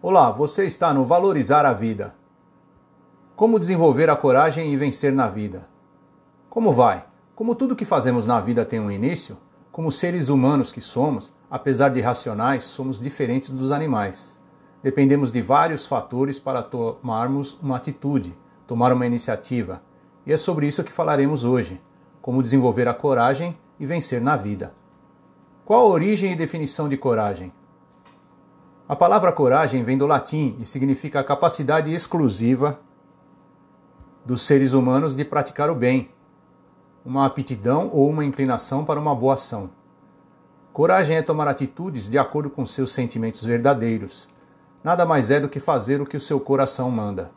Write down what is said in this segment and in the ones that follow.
Olá, você está no Valorizar a Vida. Como desenvolver a coragem e vencer na vida? Como vai? Como tudo que fazemos na vida tem um início, como seres humanos que somos, apesar de racionais, somos diferentes dos animais. Dependemos de vários fatores para tomarmos uma atitude, tomar uma iniciativa. E é sobre isso que falaremos hoje: como desenvolver a coragem e vencer na vida. Qual a origem e definição de coragem? A palavra coragem vem do latim e significa a capacidade exclusiva dos seres humanos de praticar o bem, uma aptidão ou uma inclinação para uma boa ação. Coragem é tomar atitudes de acordo com seus sentimentos verdadeiros. Nada mais é do que fazer o que o seu coração manda.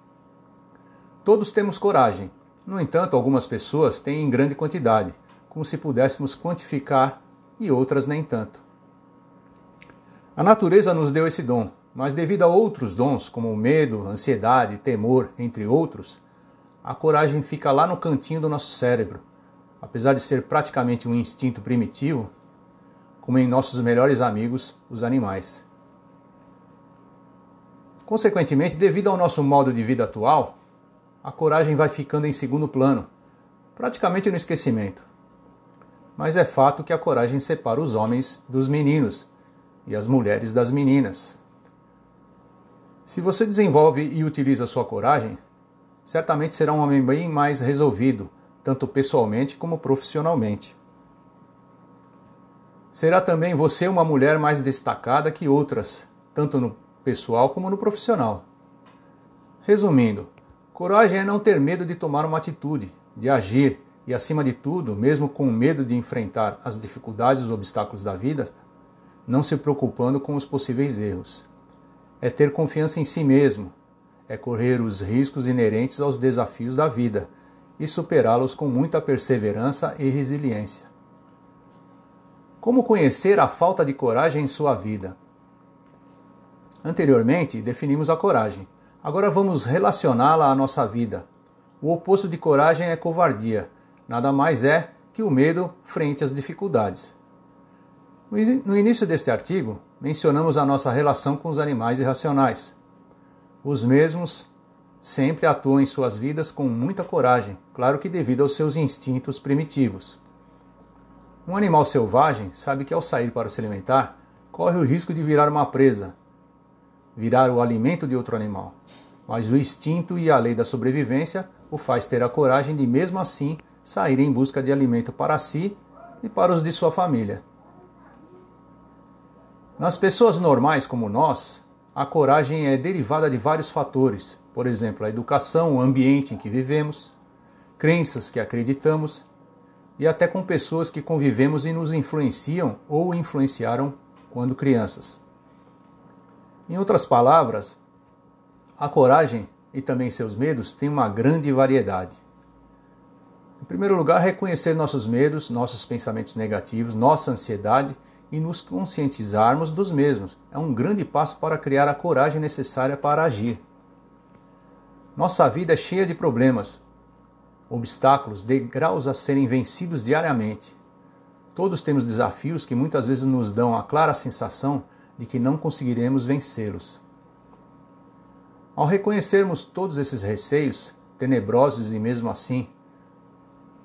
Todos temos coragem. No entanto, algumas pessoas têm em grande quantidade, como se pudéssemos quantificar, e outras nem tanto. A natureza nos deu esse dom, mas devido a outros dons, como medo, ansiedade, temor, entre outros, a coragem fica lá no cantinho do nosso cérebro. Apesar de ser praticamente um instinto primitivo, como em nossos melhores amigos, os animais. Consequentemente, devido ao nosso modo de vida atual, a coragem vai ficando em segundo plano, praticamente no esquecimento. Mas é fato que a coragem separa os homens dos meninos e as mulheres das meninas. Se você desenvolve e utiliza sua coragem, certamente será um homem bem mais resolvido, tanto pessoalmente como profissionalmente. Será também você uma mulher mais destacada que outras, tanto no pessoal como no profissional. Resumindo, coragem é não ter medo de tomar uma atitude, de agir e, acima de tudo, mesmo com medo de enfrentar as dificuldades e os obstáculos da vida, não se preocupando com os possíveis erros. É ter confiança em si mesmo, é correr os riscos inerentes aos desafios da vida e superá-los com muita perseverança e resiliência. Como conhecer a falta de coragem em sua vida? Anteriormente, definimos a coragem. Agora vamos relacioná-la à nossa vida. O oposto de coragem é covardia. Nada mais é que o medo frente às dificuldades. No início deste artigo, mencionamos a nossa relação com os animais irracionais. Os mesmos sempre atuam em suas vidas com muita coragem, claro que devido aos seus instintos primitivos. Um animal selvagem sabe que ao sair para se alimentar, corre o risco de virar uma presa, virar o alimento de outro animal. Mas o instinto e a lei da sobrevivência o faz ter a coragem de mesmo assim sair em busca de alimento para si e para os de sua família. Nas pessoas normais como nós, a coragem é derivada de vários fatores, por exemplo, a educação, o ambiente em que vivemos, crenças que acreditamos e até com pessoas que convivemos e nos influenciam ou influenciaram quando crianças. Em outras palavras, a coragem e também seus medos têm uma grande variedade. Em primeiro lugar, reconhecer nossos medos, nossos pensamentos negativos, nossa ansiedade e nos conscientizarmos dos mesmos. É um grande passo para criar a coragem necessária para agir. Nossa vida é cheia de problemas, obstáculos, degraus a serem vencidos diariamente. Todos temos desafios que muitas vezes nos dão a clara sensação de que não conseguiremos vencê-los. Ao reconhecermos todos esses receios, tenebrosos e mesmo assim,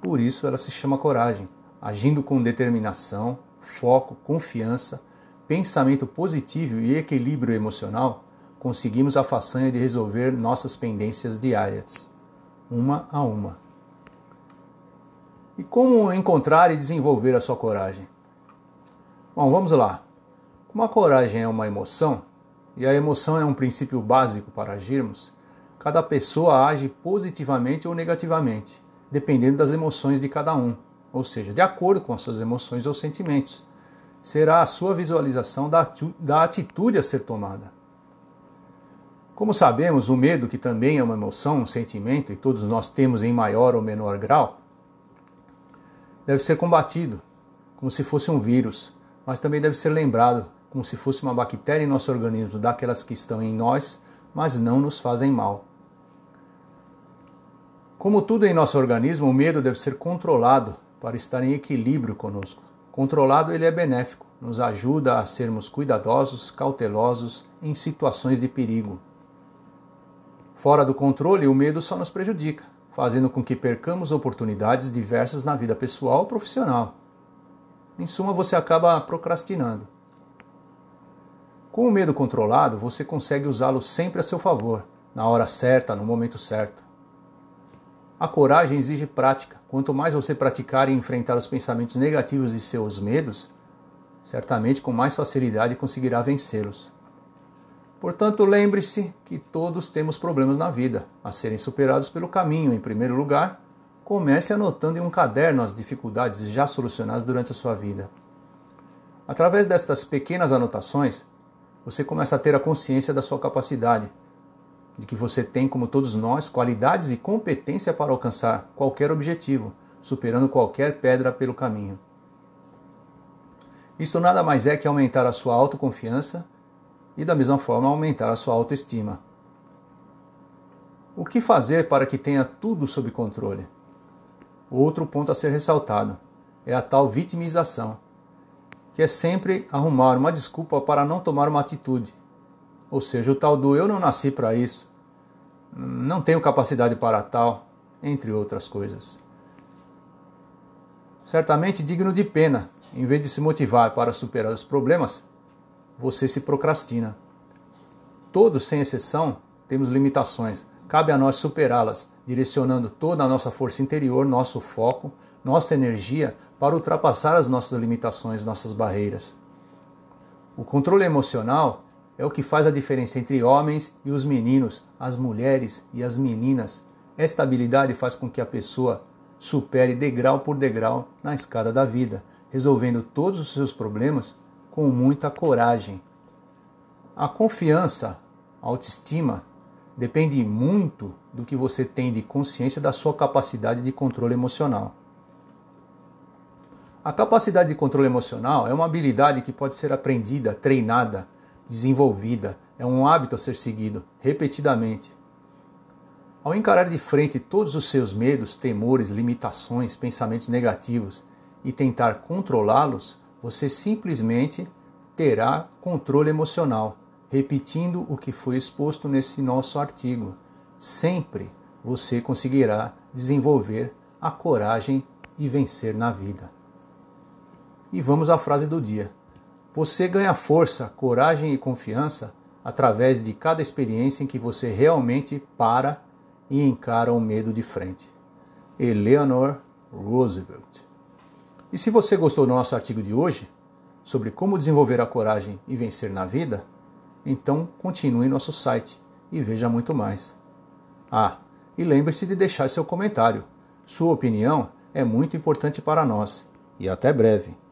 por isso ela se chama coragem, agindo com determinação, foco, confiança, pensamento positivo e equilíbrio emocional, conseguimos a façanha de resolver nossas pendências diárias, uma a uma. E como encontrar e desenvolver a sua coragem? Bom, vamos lá. Como a coragem é uma emoção, e a emoção é um princípio básico para agirmos, cada pessoa age positivamente ou negativamente, dependendo das emoções de cada um ou seja, de acordo com as suas emoções ou sentimentos. Será a sua visualização da atitude a ser tomada. Como sabemos, o medo, que também é uma emoção, um sentimento, e todos nós temos em maior ou menor grau, deve ser combatido, como se fosse um vírus, mas também deve ser lembrado, como se fosse uma bactéria em nosso organismo, daquelas que estão em nós, mas não nos fazem mal. Como tudo em nosso organismo, o medo deve ser controlado para estar em equilíbrio conosco. Controlado, ele é benéfico. nos ajuda a sermos cuidadosos, cautelosos em situações de perigo. Fora do controle, o medo só nos prejudica, fazendo com que percamos oportunidades diversas na vida pessoal ou profissional. Em suma, você acaba procrastinando. Com o medo controlado, você consegue usá-lo sempre a seu favor, na hora certa, no momento certo. A coragem exige prática. Quanto mais você praticar e enfrentar os pensamentos negativos e seus medos, certamente com mais facilidade conseguirá vencê-los. Portanto, lembre-se que todos temos problemas na vida, a serem superados pelo caminho. Em primeiro lugar, comece anotando em um caderno as dificuldades já solucionadas durante a sua vida. Através destas pequenas anotações, você começa a ter a consciência da sua capacidade, de que você tem, como todos nós, qualidades e competência para alcançar qualquer objetivo, superando qualquer pedra pelo caminho. Isto nada mais é que aumentar a sua autoconfiança e, da mesma forma, aumentar a sua autoestima. O que fazer para que tenha tudo sob controle? Outro ponto a ser ressaltado é a tal vitimização, que é sempre arrumar uma desculpa para não tomar uma atitude. Ou seja, o tal do eu não nasci para isso, não tenho capacidade para tal, entre outras coisas. Certamente digno de pena, em vez de se motivar para superar os problemas, você se procrastina. Todos, sem exceção, temos limitações. Cabe a nós superá-las, direcionando toda a nossa força interior, nosso foco, nossa energia para ultrapassar as nossas limitações, nossas barreiras. O controle emocional é o que faz a diferença entre homens e os meninos, as mulheres e as meninas. Esta habilidade faz com que a pessoa supere degrau por degrau na escada da vida, resolvendo todos os seus problemas com muita coragem. A confiança, a autoestima, depende muito do que você tem de consciência da sua capacidade de controle emocional. A capacidade de controle emocional é uma habilidade que pode ser aprendida, treinada, desenvolvida, é um hábito a ser seguido repetidamente. Ao encarar de frente todos os seus medos, temores, limitações, pensamentos negativos e tentar controlá-los, você simplesmente terá controle emocional, repetindo o que foi exposto nesse nosso artigo. Sempre você conseguirá desenvolver a coragem e vencer na vida. E vamos à frase do dia. Você ganha força, coragem e confiança através de cada experiência em que você realmente para e encara o medo de frente. Eleanor Roosevelt. E se você gostou do nosso artigo de hoje, sobre como desenvolver a coragem e vencer na vida, então continue nosso site e veja muito mais. Ah, e lembre-se de deixar seu comentário. Sua opinião é muito importante para nós. E até breve.